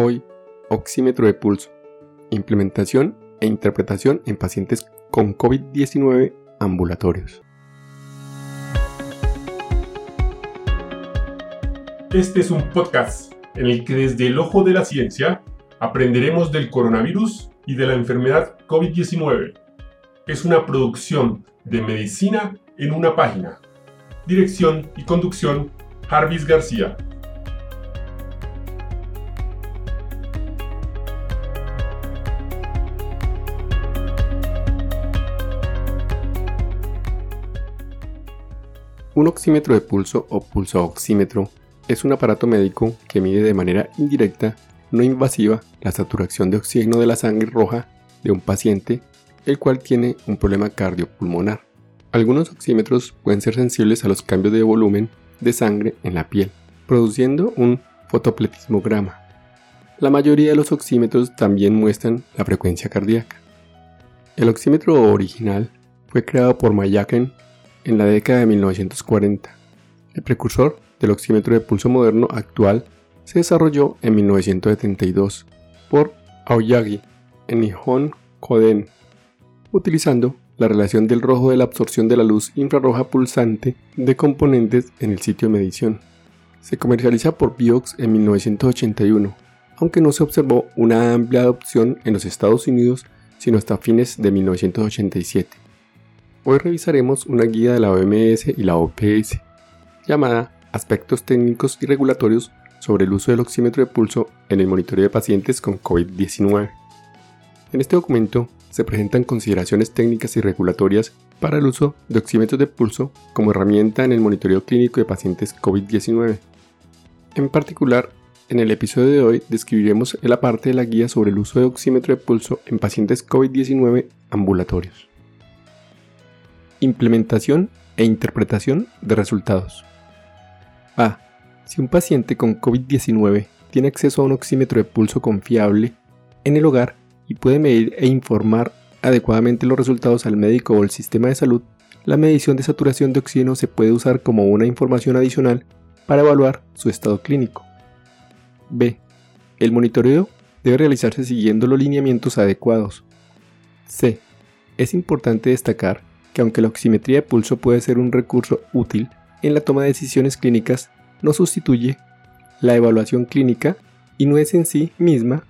Hoy, oxímetro de pulso, implementación e interpretación en pacientes con COVID-19 ambulatorios. Este es un podcast en el que desde el ojo de la ciencia aprenderemos del coronavirus y de la enfermedad COVID-19. Es una producción de medicina en una página. Dirección y conducción, Jarvis García. Un oxímetro de pulso o pulso-oxímetro es un aparato médico que mide de manera indirecta, no invasiva, la saturación de oxígeno de la sangre roja de un paciente, el cual tiene un problema cardiopulmonar. Algunos oxímetros pueden ser sensibles a los cambios de volumen de sangre en la piel, produciendo un fotopletismograma. La mayoría de los oxímetros también muestran la frecuencia cardíaca. El oxímetro original fue creado por Mayaken en la década de 1940. El precursor del oxímetro de pulso moderno actual se desarrolló en 1972 por Aoyagi en Nihon Koden, utilizando la relación del rojo de la absorción de la luz infrarroja pulsante de componentes en el sitio de medición. Se comercializa por Biox en 1981, aunque no se observó una amplia adopción en los Estados Unidos sino hasta fines de 1987. Hoy revisaremos una guía de la OMS y la OPS, llamada Aspectos técnicos y regulatorios sobre el uso del oxímetro de pulso en el monitoreo de pacientes con COVID-19. En este documento se presentan consideraciones técnicas y regulatorias para el uso de oxímetros de pulso como herramienta en el monitoreo clínico de pacientes COVID-19. En particular, en el episodio de hoy describiremos la parte de la guía sobre el uso de oxímetro de pulso en pacientes COVID-19 ambulatorios. Implementación e interpretación de resultados. A. Si un paciente con COVID-19 tiene acceso a un oxímetro de pulso confiable en el hogar y puede medir e informar adecuadamente los resultados al médico o al sistema de salud, la medición de saturación de oxígeno se puede usar como una información adicional para evaluar su estado clínico. B. El monitoreo debe realizarse siguiendo los lineamientos adecuados. C. Es importante destacar que aunque la oximetría de pulso puede ser un recurso útil en la toma de decisiones clínicas, no sustituye la evaluación clínica y no es en sí misma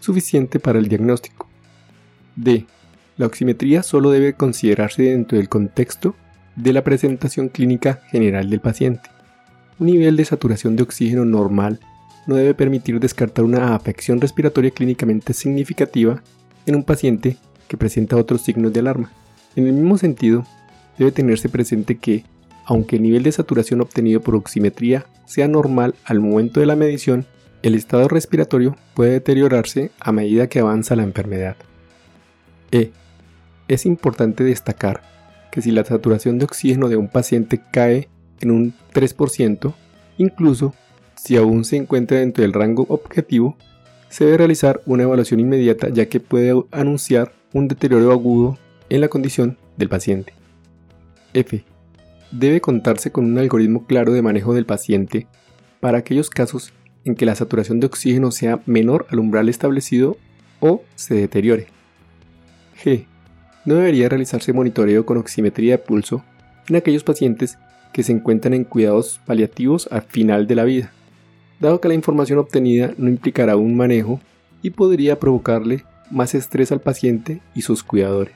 suficiente para el diagnóstico. D. La oximetría solo debe considerarse dentro del contexto de la presentación clínica general del paciente. Un nivel de saturación de oxígeno normal no debe permitir descartar una afección respiratoria clínicamente significativa en un paciente que presenta otros signos de alarma. En el mismo sentido, debe tenerse presente que, aunque el nivel de saturación obtenido por oximetría sea normal al momento de la medición, el estado respiratorio puede deteriorarse a medida que avanza la enfermedad. E. Es importante destacar que si la saturación de oxígeno de un paciente cae en un 3%, incluso si aún se encuentra dentro del rango objetivo, se debe realizar una evaluación inmediata ya que puede anunciar un deterioro agudo en la condición del paciente. F. Debe contarse con un algoritmo claro de manejo del paciente para aquellos casos en que la saturación de oxígeno sea menor al umbral establecido o se deteriore. G. No debería realizarse monitoreo con oximetría de pulso en aquellos pacientes que se encuentran en cuidados paliativos al final de la vida, dado que la información obtenida no implicará un manejo y podría provocarle más estrés al paciente y sus cuidadores.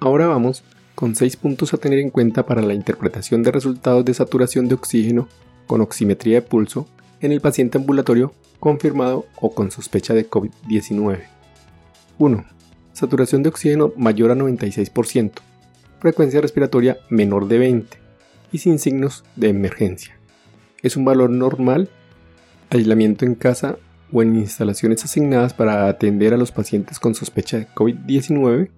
Ahora vamos con 6 puntos a tener en cuenta para la interpretación de resultados de saturación de oxígeno con oximetría de pulso en el paciente ambulatorio confirmado o con sospecha de COVID-19. 1. Saturación de oxígeno mayor a 96%, frecuencia respiratoria menor de 20 y sin signos de emergencia. Es un valor normal, aislamiento en casa o en instalaciones asignadas para atender a los pacientes con sospecha de COVID-19,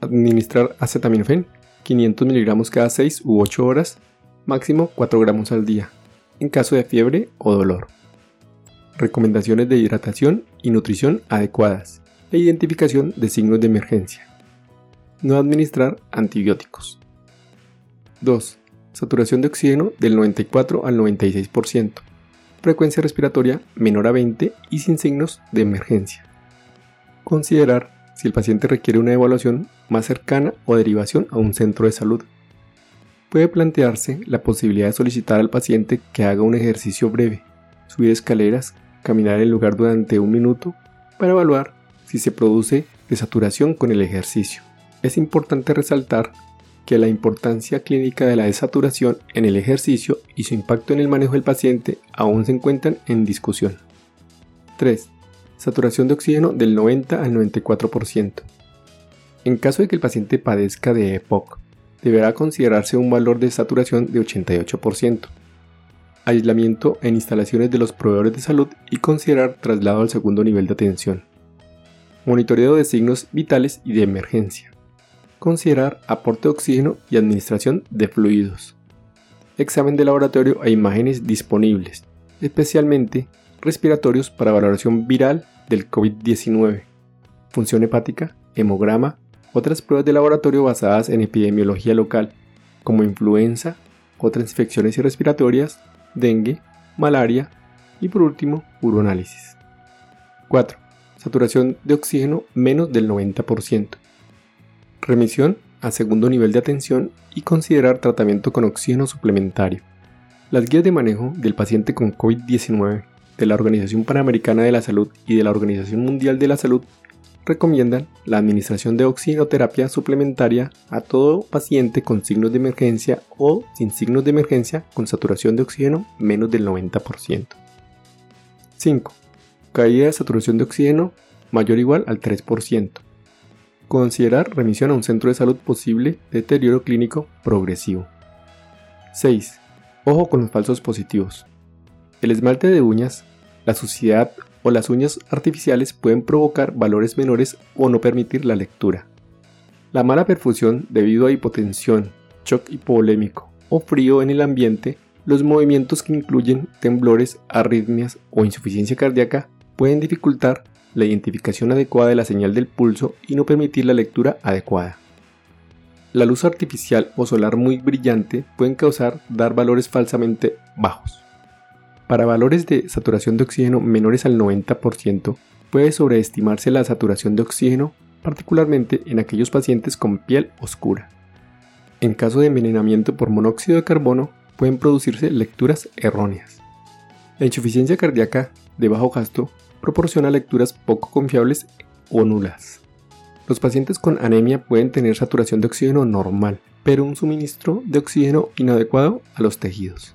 administrar acetaminofén 500 mg cada 6 u 8 horas, máximo 4 gramos al día en caso de fiebre o dolor. Recomendaciones de hidratación y nutrición adecuadas e identificación de signos de emergencia. No administrar antibióticos. 2. Saturación de oxígeno del 94 al 96%. frecuencia respiratoria menor a 20 y sin signos de emergencia. Considerar si el paciente requiere una evaluación más cercana o derivación a un centro de salud. Puede plantearse la posibilidad de solicitar al paciente que haga un ejercicio breve, subir escaleras, caminar en lugar durante un minuto, para evaluar si se produce desaturación con el ejercicio. Es importante resaltar que la importancia clínica de la desaturación en el ejercicio y su impacto en el manejo del paciente aún se encuentran en discusión. 3 saturación de oxígeno del 90 al 94%. En caso de que el paciente padezca de EPOC, deberá considerarse un valor de saturación de 88%. Aislamiento en instalaciones de los proveedores de salud y considerar traslado al segundo nivel de atención. Monitoreo de signos vitales y de emergencia. Considerar aporte de oxígeno y administración de fluidos. Examen de laboratorio e imágenes disponibles, especialmente respiratorios para valoración viral del COVID-19, función hepática, hemograma, otras pruebas de laboratorio basadas en epidemiología local, como influenza, otras infecciones respiratorias, dengue, malaria y por último, uroanálisis. 4. Saturación de oxígeno menos del 90%. Remisión a segundo nivel de atención y considerar tratamiento con oxígeno suplementario. Las guías de manejo del paciente con COVID-19 de la Organización Panamericana de la Salud y de la Organización Mundial de la Salud recomiendan la administración de oxigenoterapia suplementaria a todo paciente con signos de emergencia o sin signos de emergencia con saturación de oxígeno menos del 90%. 5. Caída de saturación de oxígeno mayor o igual al 3%. Considerar remisión a un centro de salud posible deterioro clínico progresivo. 6. Ojo con los falsos positivos. El esmalte de uñas, la suciedad o las uñas artificiales pueden provocar valores menores o no permitir la lectura. La mala perfusión debido a hipotensión, shock hipovolémico o frío en el ambiente, los movimientos que incluyen temblores, arritmias o insuficiencia cardíaca pueden dificultar la identificación adecuada de la señal del pulso y no permitir la lectura adecuada. La luz artificial o solar muy brillante pueden causar dar valores falsamente bajos. Para valores de saturación de oxígeno menores al 90%, puede sobreestimarse la saturación de oxígeno, particularmente en aquellos pacientes con piel oscura. En caso de envenenamiento por monóxido de carbono, pueden producirse lecturas erróneas. La insuficiencia cardíaca de bajo gasto proporciona lecturas poco confiables o nulas. Los pacientes con anemia pueden tener saturación de oxígeno normal, pero un suministro de oxígeno inadecuado a los tejidos.